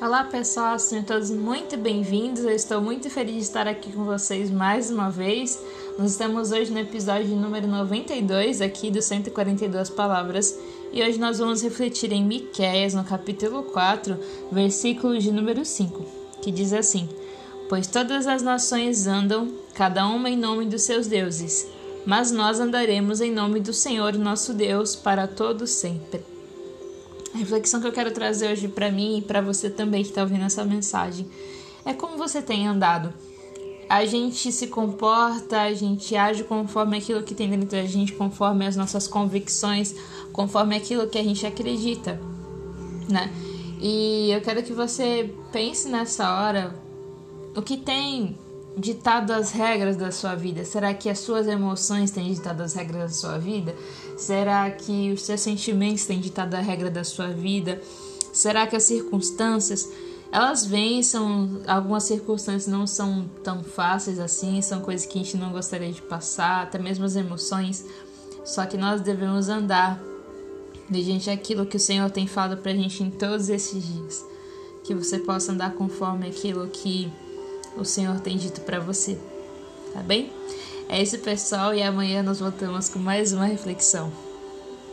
Olá pessoal, sejam todos muito bem-vindos. Eu estou muito feliz de estar aqui com vocês mais uma vez. Nós estamos hoje no episódio número 92 aqui do 142 Palavras e hoje nós vamos refletir em Miqueias no capítulo 4, versículo de número 5, que diz assim: Pois todas as nações andam, cada uma em nome dos seus deuses, mas nós andaremos em nome do Senhor nosso Deus para todo sempre. A reflexão que eu quero trazer hoje para mim e para você também que está ouvindo essa mensagem é como você tem andado. A gente se comporta, a gente age conforme aquilo que tem dentro da gente, conforme as nossas convicções, conforme aquilo que a gente acredita, né? E eu quero que você pense nessa hora o que tem ditado as regras da sua vida? Será que as suas emoções têm ditado as regras da sua vida? Será que os seus sentimentos têm ditado a regra da sua vida? Será que as circunstâncias elas vêm, são algumas circunstâncias não são tão fáceis assim, são coisas que a gente não gostaria de passar, até mesmo as emoções. Só que nós devemos andar mediante aquilo que o Senhor tem falado pra gente em todos esses dias. Que você possa andar conforme aquilo que o Senhor tem dito para você. Tá bem? É isso, pessoal, e amanhã nós voltamos com mais uma reflexão.